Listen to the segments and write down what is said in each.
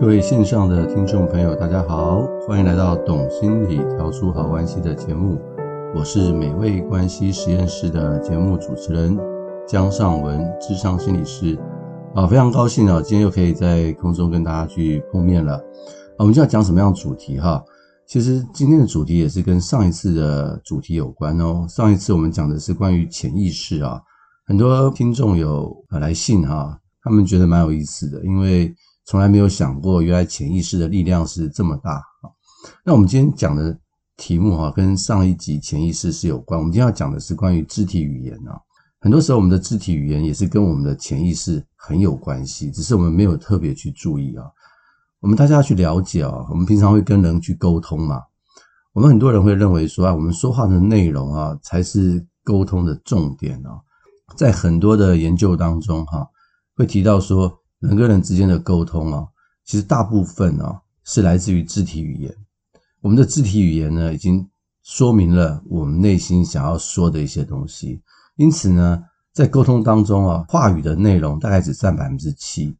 各位线上的听众朋友，大家好，欢迎来到《懂心理调出好关系》的节目。我是美味关系实验室的节目主持人江尚文，智商心理师。啊，非常高兴啊，今天又可以在空中跟大家去碰面了。啊，我们就要讲什么样的主题哈？其实今天的主题也是跟上一次的主题有关哦。上一次我们讲的是关于潜意识啊，很多听众有来信哈，他们觉得蛮有意思的，因为从来没有想过原来潜意识的力量是这么大啊。那我们今天讲的题目哈，跟上一集潜意识是有关。我们今天要讲的是关于肢体语言啊。很多时候，我们的肢体语言也是跟我们的潜意识很有关系，只是我们没有特别去注意啊。我们大家要去了解啊，我们平常会跟人去沟通嘛。我们很多人会认为说啊，我们说话的内容啊，才是沟通的重点啊。在很多的研究当中哈，会提到说，人跟人之间的沟通啊，其实大部分啊是来自于肢体语言。我们的肢体语言呢，已经说明了我们内心想要说的一些东西。因此呢，在沟通当中啊，话语的内容大概只占百分之七，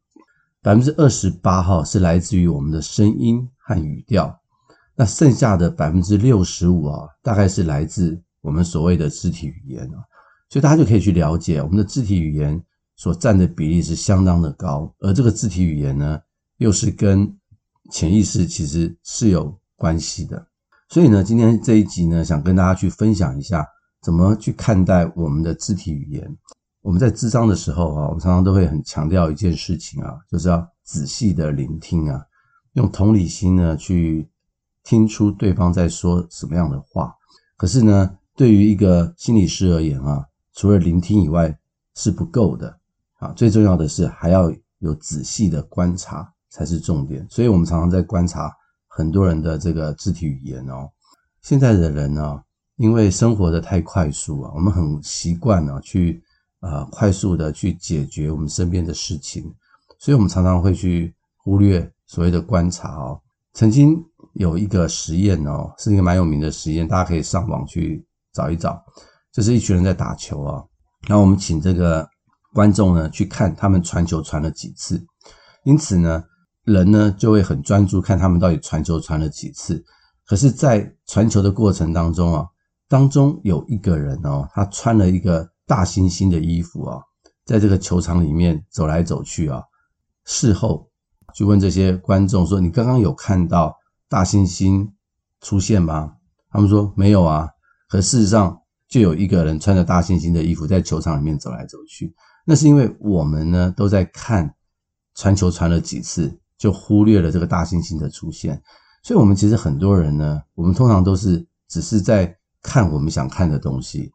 百分之二十八哈是来自于我们的声音和语调，那剩下的百分之六十五啊，大概是来自我们所谓的肢体语言啊，所以大家就可以去了解我们的肢体语言所占的比例是相当的高，而这个肢体语言呢，又是跟潜意识其实是有关系的，所以呢，今天这一集呢，想跟大家去分享一下。怎么去看待我们的肢体语言？我们在咨商的时候啊，我们常常都会很强调一件事情啊，就是要仔细的聆听啊，用同理心呢去听出对方在说什么样的话。可是呢，对于一个心理师而言啊，除了聆听以外是不够的啊，最重要的是还要有仔细的观察才是重点。所以我们常常在观察很多人的这个肢体语言哦。现在的人呢，因为生活的太快速啊，我们很习惯啊去啊快速的去解决我们身边的事情，所以我们常常会去忽略所谓的观察哦。曾经有一个实验哦，是一个蛮有名的实验，大家可以上网去找一找。就是一群人在打球啊，然后我们请这个观众呢去看他们传球传了几次，因此呢，人呢就会很专注看他们到底传球传了几次。可是，在传球的过程当中啊。当中有一个人哦，他穿了一个大猩猩的衣服啊，在这个球场里面走来走去啊。事后就问这些观众说：“你刚刚有看到大猩猩出现吗？”他们说：“没有啊。”可事实上，就有一个人穿着大猩猩的衣服在球场里面走来走去。那是因为我们呢都在看传球传了几次，就忽略了这个大猩猩的出现。所以，我们其实很多人呢，我们通常都是只是在。看我们想看的东西，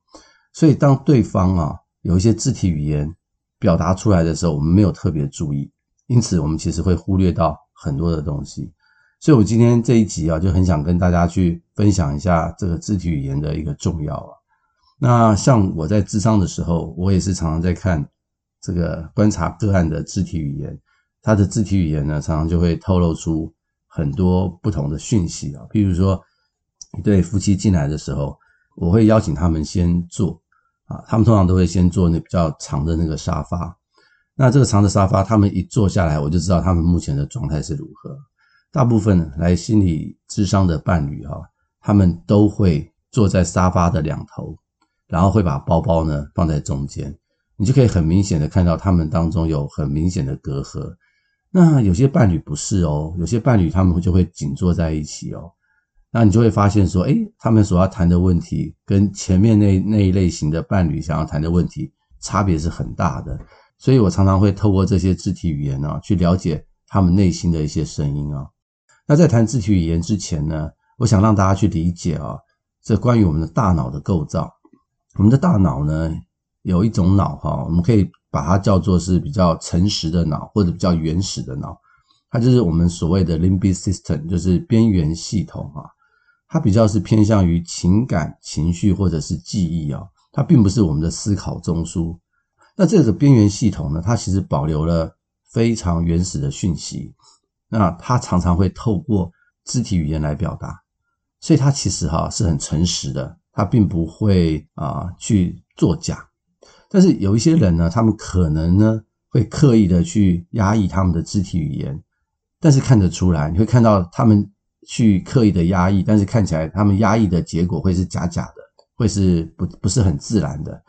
所以当对方啊有一些肢体语言表达出来的时候，我们没有特别注意，因此我们其实会忽略到很多的东西。所以我今天这一集啊，就很想跟大家去分享一下这个肢体语言的一个重要啊。那像我在智商的时候，我也是常常在看这个观察个案的肢体语言，他的肢体语言呢，常常就会透露出很多不同的讯息啊，譬如说。一对夫妻进来的时候，我会邀请他们先坐啊，他们通常都会先坐那比较长的那个沙发。那这个长的沙发，他们一坐下来，我就知道他们目前的状态是如何。大部分来心理咨商的伴侣哈，他们都会坐在沙发的两头，然后会把包包呢放在中间，你就可以很明显的看到他们当中有很明显的隔阂。那有些伴侣不是哦，有些伴侣他们就会紧坐在一起哦。那你就会发现说，哎，他们所要谈的问题跟前面那那一类型的伴侣想要谈的问题差别是很大的，所以我常常会透过这些肢体语言啊，去了解他们内心的一些声音啊。那在谈肢体语言之前呢，我想让大家去理解啊，这关于我们的大脑的构造。我们的大脑呢，有一种脑哈，我们可以把它叫做是比较诚实的脑，或者比较原始的脑，它就是我们所谓的 limbic system，就是边缘系统啊。它比较是偏向于情感、情绪或者是记忆啊，它并不是我们的思考中枢。那这个边缘系统呢，它其实保留了非常原始的讯息。那它常常会透过肢体语言来表达，所以它其实哈是很诚实的，它并不会啊去作假。但是有一些人呢，他们可能呢会刻意的去压抑他们的肢体语言。但是看得出来，你会看到他们去刻意的压抑，但是看起来他们压抑的结果会是假假的，会是不不是很自然的。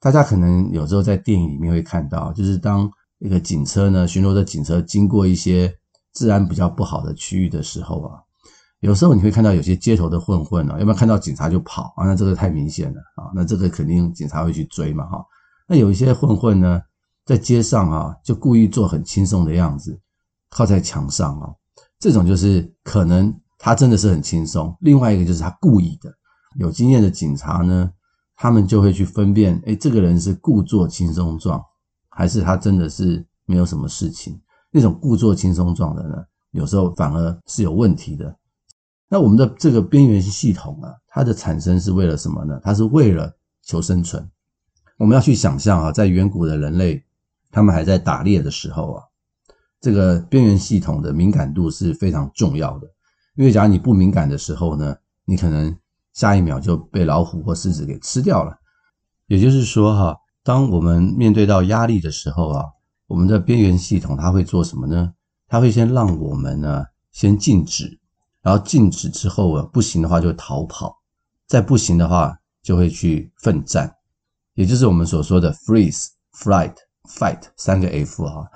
大家可能有时候在电影里面会看到，就是当一个警车呢，巡逻的警车经过一些治安比较不好的区域的时候啊，有时候你会看到有些街头的混混啊，要不然看到警察就跑啊，那这个太明显了啊，那这个肯定警察会去追嘛哈。那有一些混混呢，在街上啊，就故意做很轻松的样子，靠在墙上啊，这种就是可能他真的是很轻松。另外一个就是他故意的，有经验的警察呢，他们就会去分辨，诶，这个人是故作轻松状，还是他真的是没有什么事情？那种故作轻松状的呢，有时候反而是有问题的。那我们的这个边缘系统啊，它的产生是为了什么呢？它是为了求生存。我们要去想象啊，在远古的人类，他们还在打猎的时候啊，这个边缘系统的敏感度是非常重要的。因为假如你不敏感的时候呢，你可能下一秒就被老虎或狮子给吃掉了。也就是说，哈，当我们面对到压力的时候啊，我们的边缘系统它会做什么呢？它会先让我们呢先静止，然后静止之后啊，不行的话就逃跑，再不行的话就会去奋战，也就是我们所说的 freeze、flight、fight 三个 F 哈。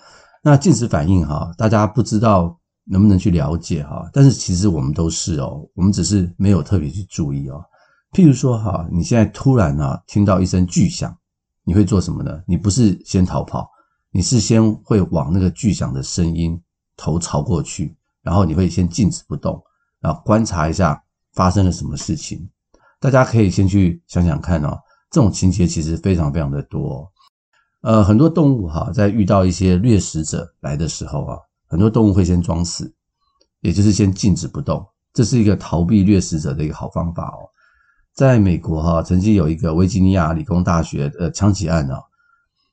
那静止反应哈，大家不知道。能不能去了解哈？但是其实我们都是哦，我们只是没有特别去注意哦。譬如说哈，你现在突然啊听到一声巨响，你会做什么呢？你不是先逃跑，你是先会往那个巨响的声音头朝过去，然后你会先静止不动，然后观察一下发生了什么事情。大家可以先去想想看哦，这种情节其实非常非常的多。呃，很多动物哈，在遇到一些掠食者来的时候啊。很多动物会先装死，也就是先静止不动，这是一个逃避掠食者的一个好方法哦。在美国哈，曾经有一个维吉尼亚理工大学的枪击案啊，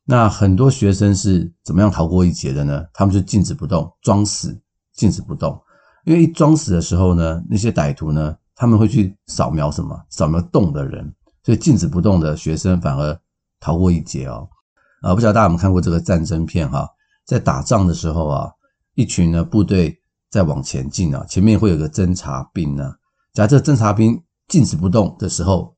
那很多学生是怎么样逃过一劫的呢？他们就静止不动，装死，静止不动。因为一装死的时候呢，那些歹徒呢，他们会去扫描什么？扫描动的人，所以静止不动的学生反而逃过一劫哦。啊，不晓得大家有没有看过这个战争片哈？在打仗的时候啊。一群呢部队在往前进啊，前面会有个侦察兵呢。假设侦察兵静止不动的时候，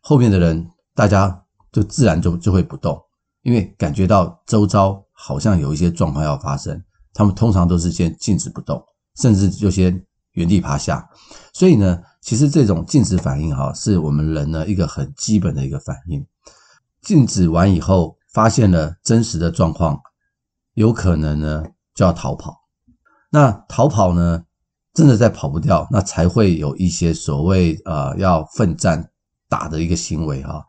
后面的人大家就自然就就会不动，因为感觉到周遭好像有一些状况要发生。他们通常都是先静止不动，甚至就先原地趴下。所以呢，其实这种静止反应哈，是我们人呢一个很基本的一个反应。静止完以后，发现了真实的状况，有可能呢。就要逃跑，那逃跑呢，真的再跑不掉，那才会有一些所谓呃要奋战打的一个行为哈。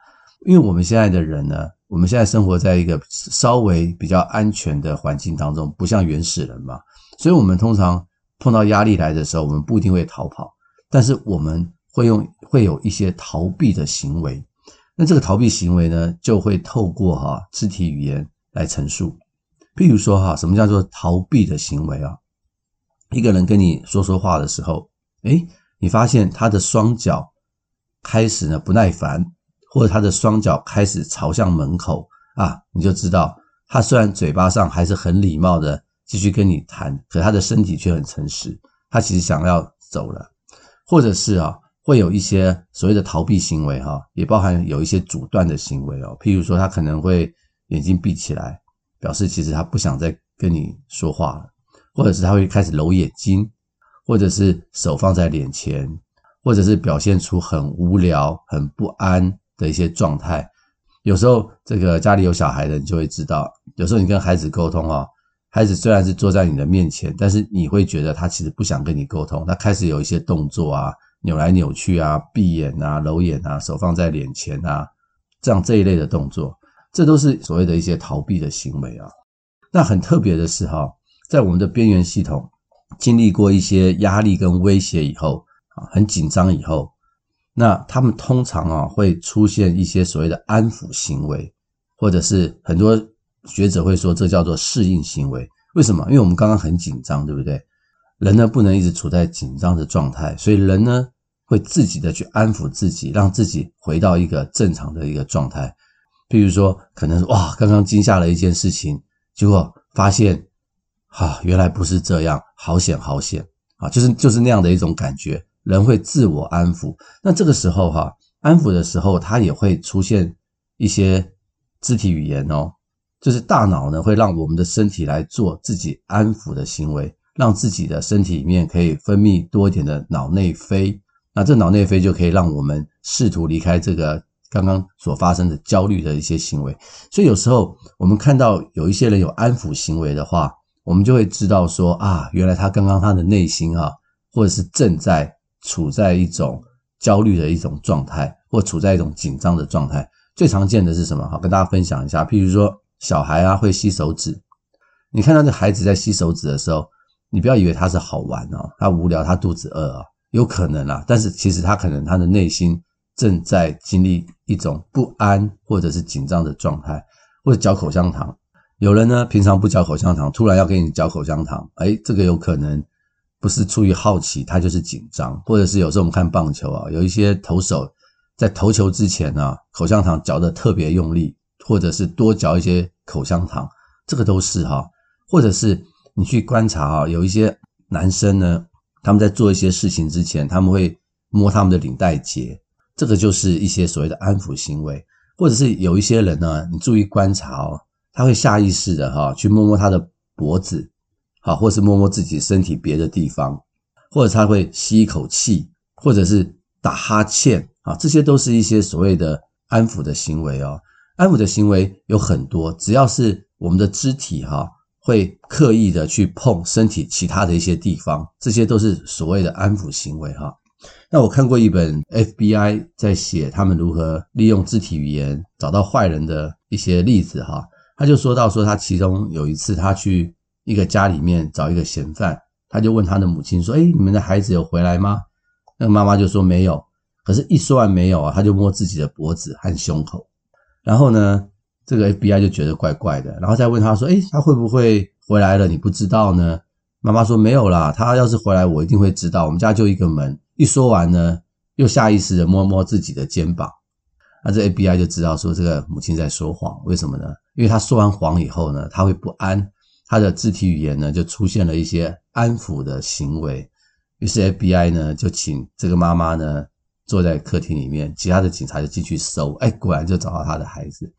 因为我们现在的人呢，我们现在生活在一个稍微比较安全的环境当中，不像原始人嘛，所以我们通常碰到压力来的时候，我们不一定会逃跑，但是我们会用会有一些逃避的行为。那这个逃避行为呢，就会透过哈肢体语言来陈述。譬如说哈，什么叫做逃避的行为啊？一个人跟你说说话的时候，诶，你发现他的双脚开始呢不耐烦，或者他的双脚开始朝向门口啊，你就知道他虽然嘴巴上还是很礼貌的继续跟你谈，可他的身体却很诚实，他其实想要走了。或者是啊，会有一些所谓的逃避行为哈，也包含有一些阻断的行为哦。譬如说，他可能会眼睛闭起来。表示其实他不想再跟你说话了，或者是他会开始揉眼睛，或者是手放在脸前，或者是表现出很无聊、很不安的一些状态。有时候这个家里有小孩的，你就会知道，有时候你跟孩子沟通啊，孩子虽然是坐在你的面前，但是你会觉得他其实不想跟你沟通，他开始有一些动作啊，扭来扭去啊，闭眼啊，揉眼啊，手放在脸前啊，这样这一类的动作。这都是所谓的一些逃避的行为啊。那很特别的是哈，在我们的边缘系统经历过一些压力跟威胁以后啊，很紧张以后，那他们通常啊会出现一些所谓的安抚行为，或者是很多学者会说这叫做适应行为。为什么？因为我们刚刚很紧张，对不对？人呢不能一直处在紧张的状态，所以人呢会自己的去安抚自己，让自己回到一个正常的一个状态。譬如说，可能哇，刚刚惊吓了一件事情，结果发现啊，原来不是这样，好险好险啊，就是就是那样的一种感觉，人会自我安抚。那这个时候哈，安抚的时候，它也会出现一些肢体语言哦，就是大脑呢会让我们的身体来做自己安抚的行为，让自己的身体里面可以分泌多一点的脑内啡，那这脑内啡就可以让我们试图离开这个。刚刚所发生的焦虑的一些行为，所以有时候我们看到有一些人有安抚行为的话，我们就会知道说啊，原来他刚刚他的内心啊，或者是正在处在一种焦虑的一种状态，或处在一种紧张的状态。最常见的是什么？好，跟大家分享一下。譬如说，小孩啊会吸手指，你看到这孩子在吸手指的时候，你不要以为他是好玩哦，他无聊，他肚子饿啊，有可能啊，但是其实他可能他的内心。正在经历一种不安或者是紧张的状态，或者嚼口香糖。有人呢，平常不嚼口香糖，突然要给你嚼口香糖，哎，这个有可能不是出于好奇，他就是紧张，或者是有时候我们看棒球啊，有一些投手在投球之前啊，口香糖嚼得特别用力，或者是多嚼一些口香糖，这个都是哈。或者是你去观察啊，有一些男生呢，他们在做一些事情之前，他们会摸他们的领带结。这个就是一些所谓的安抚行为，或者是有一些人呢，你注意观察哦，他会下意识的哈去摸摸他的脖子，好，或是摸摸自己身体别的地方，或者他会吸一口气，或者是打哈欠啊，这些都是一些所谓的安抚的行为哦。安抚的行为有很多，只要是我们的肢体哈会刻意的去碰身体其他的一些地方，这些都是所谓的安抚行为哈。那我看过一本 FBI 在写他们如何利用肢体语言找到坏人的一些例子哈，他就说到说他其中有一次他去一个家里面找一个嫌犯，他就问他的母亲说：“诶，你们的孩子有回来吗？”那个妈妈就说没有，可是一说完没有啊，他就摸自己的脖子和胸口，然后呢，这个 FBI 就觉得怪怪的，然后再问他说：“诶，他会不会回来了？你不知道呢？”妈妈说：“没有啦，他要是回来，我一定会知道。我们家就一个门。”一说完呢，又下意识的摸摸自己的肩膀，那这 FBI 就知道说这个母亲在说谎，为什么呢？因为他说完谎以后呢，他会不安，他的肢体语言呢就出现了一些安抚的行为，于是 FBI 呢就请这个妈妈呢坐在客厅里面，其他的警察就进去搜，哎，果然就找到他的孩子。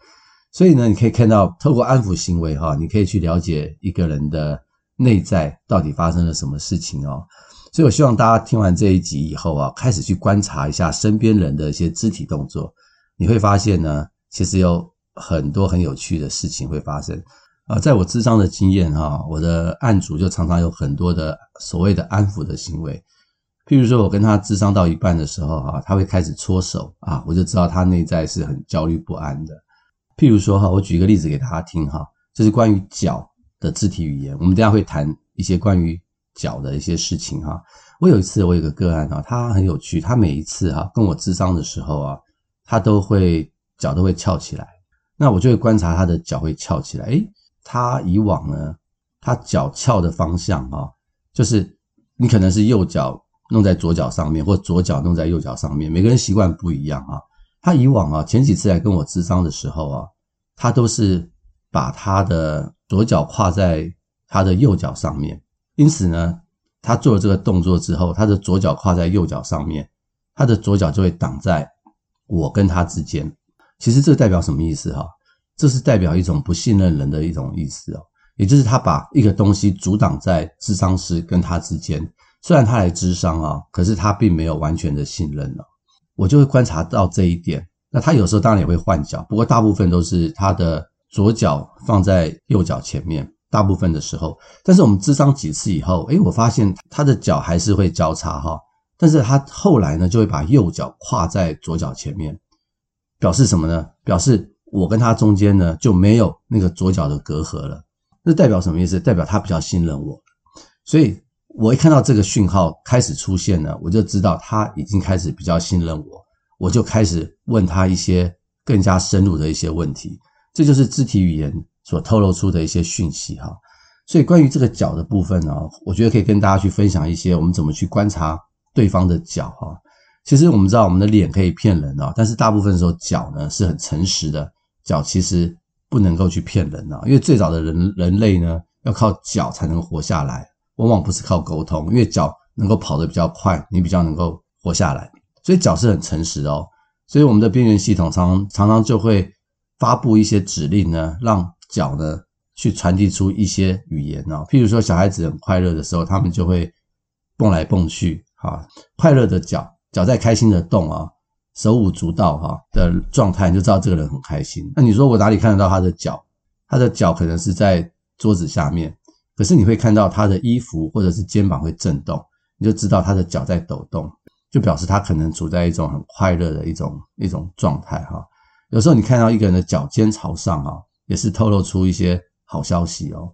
所以呢，你可以看到透过安抚行为哈，你可以去了解一个人的内在到底发生了什么事情哦。所以，我希望大家听完这一集以后啊，开始去观察一下身边人的一些肢体动作，你会发现呢，其实有很多很有趣的事情会发生啊。在我智商的经验哈，我的案主就常常有很多的所谓的安抚的行为，譬如说，我跟他智商到一半的时候哈，他会开始搓手啊，我就知道他内在是很焦虑不安的。譬如说哈，我举一个例子给大家听哈，就是关于脚的肢体语言，我们等下会谈一些关于。脚的一些事情哈，我有一次我有个个案啊，他很有趣，他每一次哈跟我智商的时候啊，他都会脚都会翘起来，那我就会观察他的脚会翘起来，诶，他以往呢，他脚翘的方向啊，就是你可能是右脚弄在左脚上面，或左脚弄在右脚上面，每个人习惯不一样啊。他以往啊，前几次来跟我咨商的时候啊，他都是把他的左脚跨在他的右脚上面。因此呢，他做了这个动作之后，他的左脚跨在右脚上面，他的左脚就会挡在我跟他之间。其实这代表什么意思哈？这是代表一种不信任人的一种意思哦，也就是他把一个东西阻挡在智商师跟他之间。虽然他来咨商啊，可是他并没有完全的信任了。我就会观察到这一点。那他有时候当然也会换脚，不过大部分都是他的左脚放在右脚前面。大部分的时候，但是我们咨商几次以后，诶，我发现他的脚还是会交叉哈，但是他后来呢，就会把右脚跨在左脚前面，表示什么呢？表示我跟他中间呢就没有那个左脚的隔阂了。那代表什么意思？代表他比较信任我。所以我一看到这个讯号开始出现了，我就知道他已经开始比较信任我，我就开始问他一些更加深入的一些问题。这就是肢体语言。所透露出的一些讯息哈，所以关于这个脚的部分呢，我觉得可以跟大家去分享一些我们怎么去观察对方的脚哈。其实我们知道我们的脸可以骗人啊，但是大部分时候脚呢是很诚实的，脚其实不能够去骗人啊，因为最早的人人类呢要靠脚才能活下来，往往不是靠沟通，因为脚能够跑得比较快，你比较能够活下来。所以脚是很诚实的哦。所以我们的边缘系统常常常常就会发布一些指令呢，让脚呢去传递出一些语言哦。譬如说，小孩子很快乐的时候，他们就会蹦来蹦去，哈，快乐的脚，脚在开心的动啊。手舞足蹈哈的状态，你就知道这个人很开心。那你说我哪里看得到他的脚？他的脚可能是在桌子下面，可是你会看到他的衣服或者是肩膀会震动，你就知道他的脚在抖动，就表示他可能处在一种很快乐的一种一种状态哈。有时候你看到一个人的脚尖朝上啊，也是透露出一些好消息哦。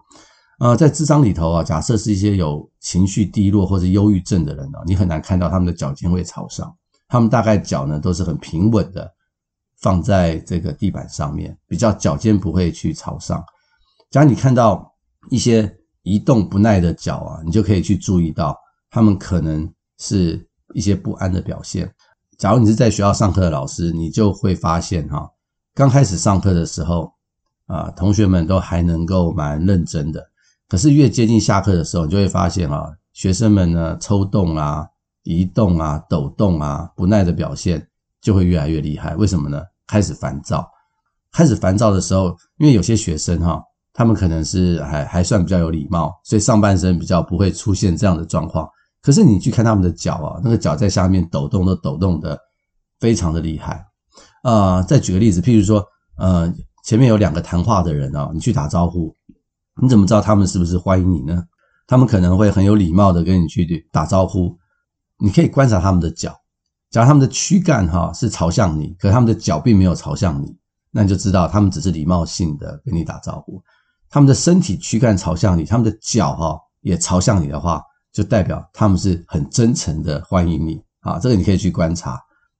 呃，在智商里头啊，假设是一些有情绪低落或者忧郁症的人啊，你很难看到他们的脚尖会朝上。他们大概脚呢都是很平稳的，放在这个地板上面，比较脚尖不会去朝上。假如你看到一些移动不耐的脚啊，你就可以去注意到，他们可能是一些不安的表现。假如你是在学校上课的老师，你就会发现哈，刚开始上课的时候啊，同学们都还能够蛮认真的，可是越接近下课的时候，你就会发现啊，学生们呢抽动啊。移动啊，抖动啊，不耐的表现就会越来越厉害。为什么呢？开始烦躁，开始烦躁的时候，因为有些学生哈，他们可能是还还算比较有礼貌，所以上半身比较不会出现这样的状况。可是你去看他们的脚啊，那个脚在下面抖动都抖动的非常的厉害。啊、呃，再举个例子，譬如说，呃，前面有两个谈话的人啊，你去打招呼，你怎么知道他们是不是欢迎你呢？他们可能会很有礼貌的跟你去打招呼。你可以观察他们的脚，假如他们的躯干哈是朝向你，可他们的脚并没有朝向你，那你就知道他们只是礼貌性的跟你打招呼。他们的身体躯干朝向你，他们的脚哈也朝向你的话，就代表他们是很真诚的欢迎你啊。这个你可以去观察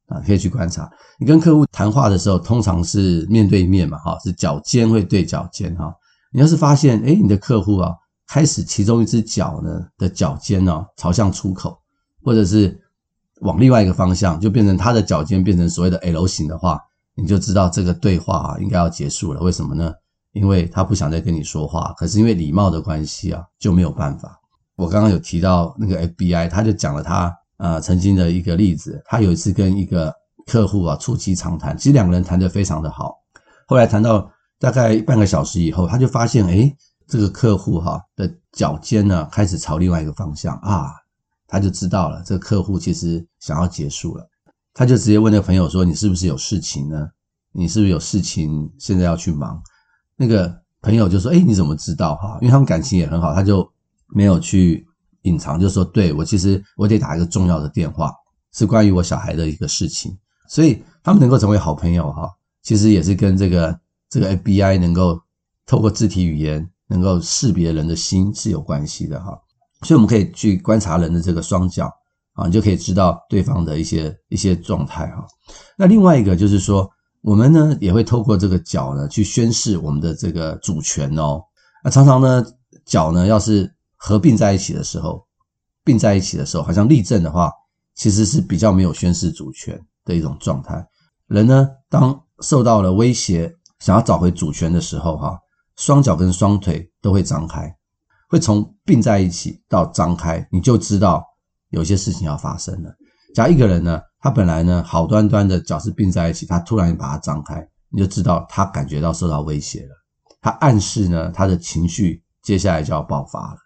啊，可以去观察。你跟客户谈话的时候，通常是面对面嘛，哈，是脚尖会对脚尖哈。你要是发现，诶，你的客户啊，开始其中一只脚呢的脚尖呢朝向出口。或者是往另外一个方向，就变成他的脚尖变成所谓的 L 型的话，你就知道这个对话啊应该要结束了。为什么呢？因为他不想再跟你说话，可是因为礼貌的关系啊，就没有办法。我刚刚有提到那个 FBI，他就讲了他呃曾经的一个例子，他有一次跟一个客户啊促膝长谈，其实两个人谈得非常的好，后来谈到大概半个小时以后，他就发现诶，这个客户哈的脚尖呢开始朝另外一个方向啊。他就知道了，这个客户其实想要结束了，他就直接问那个朋友说：“你是不是有事情呢？你是不是有事情现在要去忙？”那个朋友就说：“诶，你怎么知道？哈，因为他们感情也很好，他就没有去隐藏，就说：‘对，我其实我得打一个重要的电话，是关于我小孩的一个事情。’所以他们能够成为好朋友，哈，其实也是跟这个这个 FBI 能够透过肢体语言能够识别人的心是有关系的，哈。”所以我们可以去观察人的这个双脚啊，你就可以知道对方的一些一些状态哈。那另外一个就是说，我们呢也会透过这个脚呢去宣示我们的这个主权哦。那常常呢脚呢要是合并在一起的时候，并在一起的时候，好像立正的话，其实是比较没有宣示主权的一种状态。人呢当受到了威胁，想要找回主权的时候哈，双脚跟双腿都会张开。会从并在一起到张开，你就知道有些事情要发生了。假如一个人呢，他本来呢好端端的脚是并在一起，他突然把它张开，你就知道他感觉到受到威胁了。他暗示呢，他的情绪接下来就要爆发了。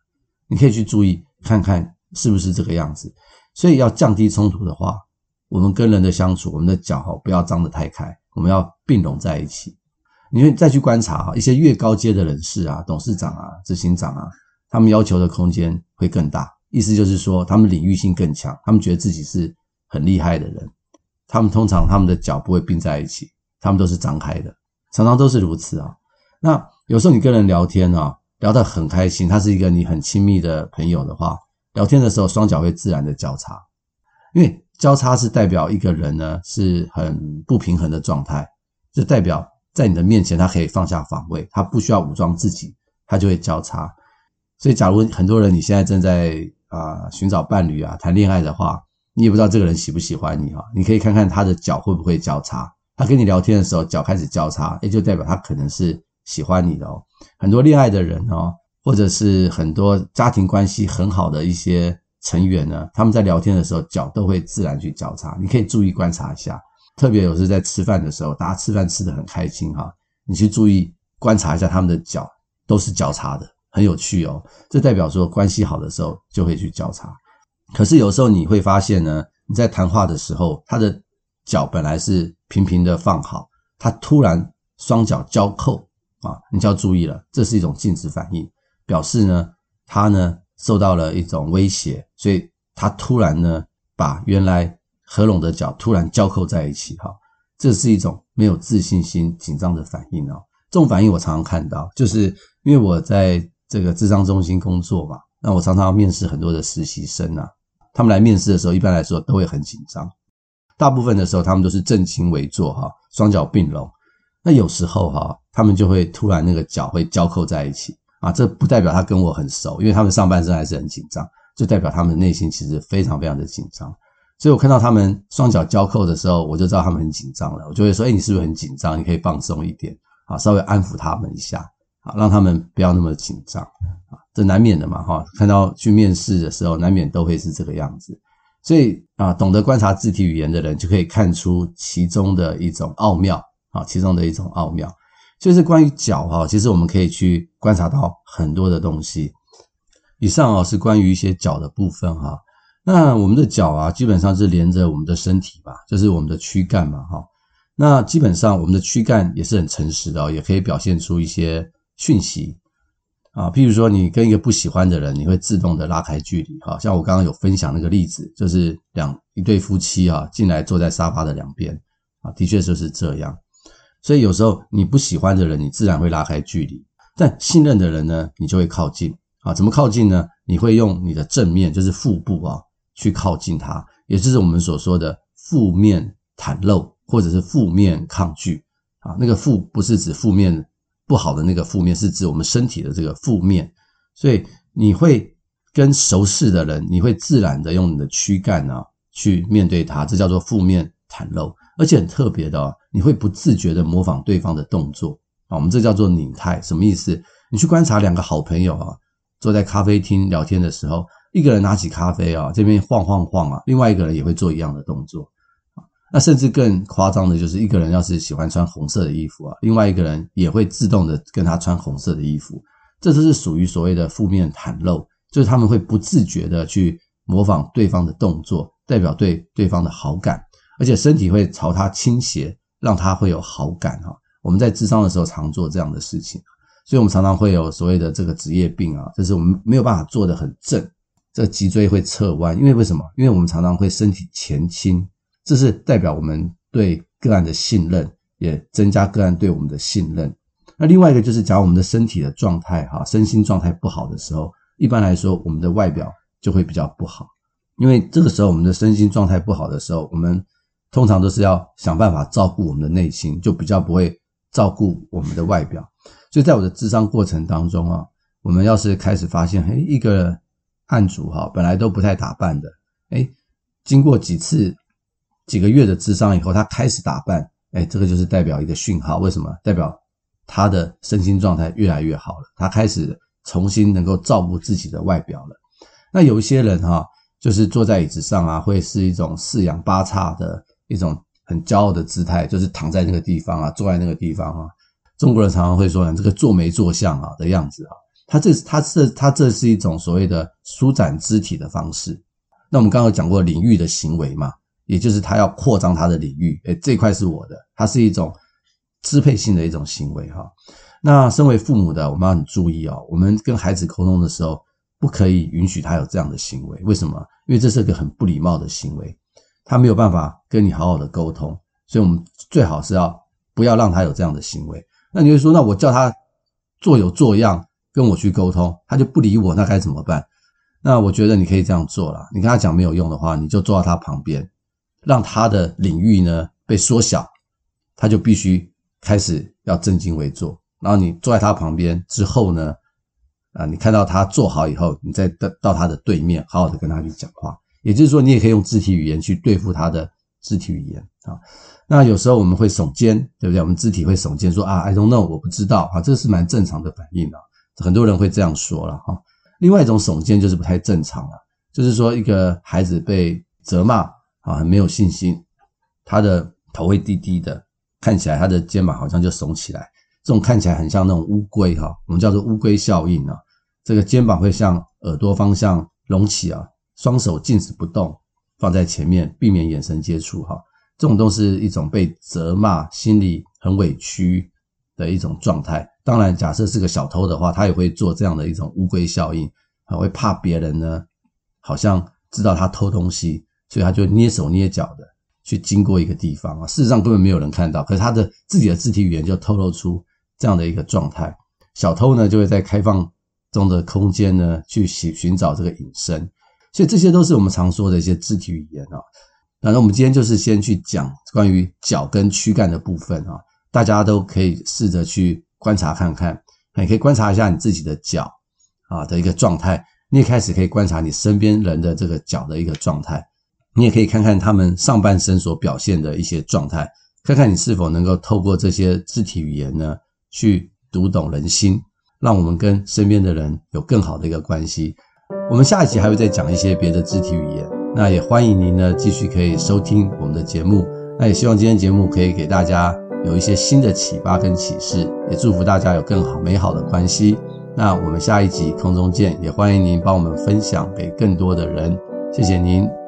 你可以去注意看看是不是这个样子。所以要降低冲突的话，我们跟人的相处，我们的脚哈不要张得太开，我们要并拢在一起。你会再去观察哈，一些越高阶的人士啊，董事长啊，执行长啊。他们要求的空间会更大，意思就是说，他们领域性更强，他们觉得自己是很厉害的人。他们通常他们的脚不会并在一起，他们都是张开的，常常都是如此啊。那有时候你跟人聊天啊，聊得很开心，他是一个你很亲密的朋友的话，聊天的时候双脚会自然的交叉，因为交叉是代表一个人呢是很不平衡的状态，就代表在你的面前他可以放下防卫，他不需要武装自己，他就会交叉。所以，假如很多人你现在正在啊寻找伴侣啊谈恋爱的话，你也不知道这个人喜不喜欢你哈。你可以看看他的脚会不会交叉，他跟你聊天的时候脚开始交叉，也就代表他可能是喜欢你的哦。很多恋爱的人哦，或者是很多家庭关系很好的一些成员呢，他们在聊天的时候脚都会自然去交叉，你可以注意观察一下。特别有时在吃饭的时候，大家吃饭吃得很开心哈，你去注意观察一下他们的脚都是交叉的，很有趣哦。这代表说关系好的时候就会去交叉。可是有时候你会发现呢，你在谈话的时候，他的脚本来是平平的放好，他突然双脚交扣啊，你就要注意了，这是一种禁止反应。表示呢，他呢受到了一种威胁，所以他突然呢把原来合拢的脚突然交扣在一起，哈，这是一种没有自信心、紧张的反应哦。这种反应我常常看到，就是因为我在这个智商中心工作嘛，那我常常要面试很多的实习生啊，他们来面试的时候，一般来说都会很紧张，大部分的时候他们都是正襟危坐，哈，双脚并拢，那有时候哈，他们就会突然那个脚会交扣在一起。啊，这不代表他跟我很熟，因为他们上半身还是很紧张，就代表他们内心其实非常非常的紧张。所以我看到他们双脚交扣的时候，我就知道他们很紧张了。我就会说：“哎，你是不是很紧张？你可以放松一点，啊，稍微安抚他们一下，啊，让他们不要那么紧张。啊，这难免的嘛，哈。看到去面试的时候，难免都会是这个样子。所以啊，懂得观察肢体语言的人，就可以看出其中的一种奥妙，啊，其中的一种奥妙。”就是关于脚哈，其实我们可以去观察到很多的东西。以上啊是关于一些脚的部分哈。那我们的脚啊，基本上是连着我们的身体吧，就是我们的躯干嘛哈。那基本上我们的躯干也是很诚实的，也可以表现出一些讯息啊。譬如说，你跟一个不喜欢的人，你会自动的拉开距离哈。像我刚刚有分享那个例子，就是两一对夫妻啊进来坐在沙发的两边啊，的确就是这样。所以有时候你不喜欢的人，你自然会拉开距离；但信任的人呢，你就会靠近啊。怎么靠近呢？你会用你的正面，就是腹部啊，去靠近他，也就是我们所说的负面袒露，或者是负面抗拒啊。那个负不是指负面不好的那个负面，是指我们身体的这个负面。所以你会跟熟识的人，你会自然的用你的躯干啊去面对他，这叫做负面袒露。而且很特别的哦，你会不自觉的模仿对方的动作啊，我们这叫做拟态，什么意思？你去观察两个好朋友啊，坐在咖啡厅聊天的时候，一个人拿起咖啡啊，这边晃晃晃啊，另外一个人也会做一样的动作。那甚至更夸张的就是，一个人要是喜欢穿红色的衣服啊，另外一个人也会自动的跟他穿红色的衣服，这都是属于所谓的负面袒露，就是他们会不自觉的去模仿对方的动作，代表对对方的好感。而且身体会朝他倾斜，让他会有好感哈。我们在智商的时候常做这样的事情，所以我们常常会有所谓的这个职业病啊，就是我们没有办法坐得很正，这脊椎会侧弯，因为为什么？因为我们常常会身体前倾，这是代表我们对个案的信任，也增加个案对我们的信任。那另外一个就是，假如我们的身体的状态哈，身心状态不好的时候，一般来说我们的外表就会比较不好，因为这个时候我们的身心状态不好的时候，我们通常都是要想办法照顾我们的内心，就比较不会照顾我们的外表。所以在我的智商过程当中啊，我们要是开始发现，诶，一个案主哈，本来都不太打扮的，诶，经过几次、几个月的智商以后，他开始打扮，诶，这个就是代表一个讯号。为什么？代表他的身心状态越来越好了，他开始重新能够照顾自己的外表了。那有一些人哈，就是坐在椅子上啊，会是一种四仰八叉的。一种很骄傲的姿态，就是躺在那个地方啊，坐在那个地方啊。中国人常常会说：“这个坐没坐相啊的样子啊。”他这他这他这是一种所谓的舒展肢体的方式。那我们刚刚讲过领域的行为嘛，也就是他要扩张他的领域。诶，这块是我的，它是一种支配性的一种行为哈。那身为父母的，我们要很注意哦，我们跟孩子沟通的时候，不可以允许他有这样的行为。为什么？因为这是个很不礼貌的行为。他没有办法跟你好好的沟通，所以我们最好是要不要让他有这样的行为。那你会说，那我叫他做有做样跟我去沟通，他就不理我，那该怎么办？那我觉得你可以这样做了。你跟他讲没有用的话，你就坐到他旁边，让他的领域呢被缩小，他就必须开始要正襟危坐。然后你坐在他旁边之后呢，啊，你看到他坐好以后，你再到到他的对面，好好的跟他去讲话。也就是说，你也可以用肢体语言去对付他的肢体语言啊。那有时候我们会耸肩，对不对？我们肢体会耸肩，说啊，I don't know，我不知道啊，这是蛮正常的反应啊。很多人会这样说了哈。另外一种耸肩就是不太正常了，就是说一个孩子被责骂啊，很没有信心，他的头会低低的，看起来他的肩膀好像就耸起来，这种看起来很像那种乌龟哈，我们叫做乌龟效应啊。这个肩膀会向耳朵方向隆起啊，双手静止不动，放在前面，避免眼神接触哈。这种都是一种被责骂，心里很委屈的一种状态。当然，假设是个小偷的话，他也会做这样的一种乌龟效应，他会怕别人呢，好像知道他偷东西，所以他就捏手捏脚的去经过一个地方啊。事实上根本没有人看到，可是他的自己的肢体语言就透露出这样的一个状态。小偷呢，就会在开放中的空间呢去寻寻找这个隐身，所以这些都是我们常说的一些肢体语言啊。那我们今天就是先去讲关于脚跟躯干的部分啊，大家都可以试着去。观察看看，你可以观察一下你自己的脚啊的一个状态。你也开始可以观察你身边人的这个脚的一个状态。你也可以看看他们上半身所表现的一些状态，看看你是否能够透过这些肢体语言呢，去读懂人心，让我们跟身边的人有更好的一个关系。我们下一集还会再讲一些别的肢体语言。那也欢迎您呢继续可以收听我们的节目。那也希望今天节目可以给大家。有一些新的启发跟启示，也祝福大家有更好美好的关系。那我们下一集空中见，也欢迎您帮我们分享给更多的人。谢谢您。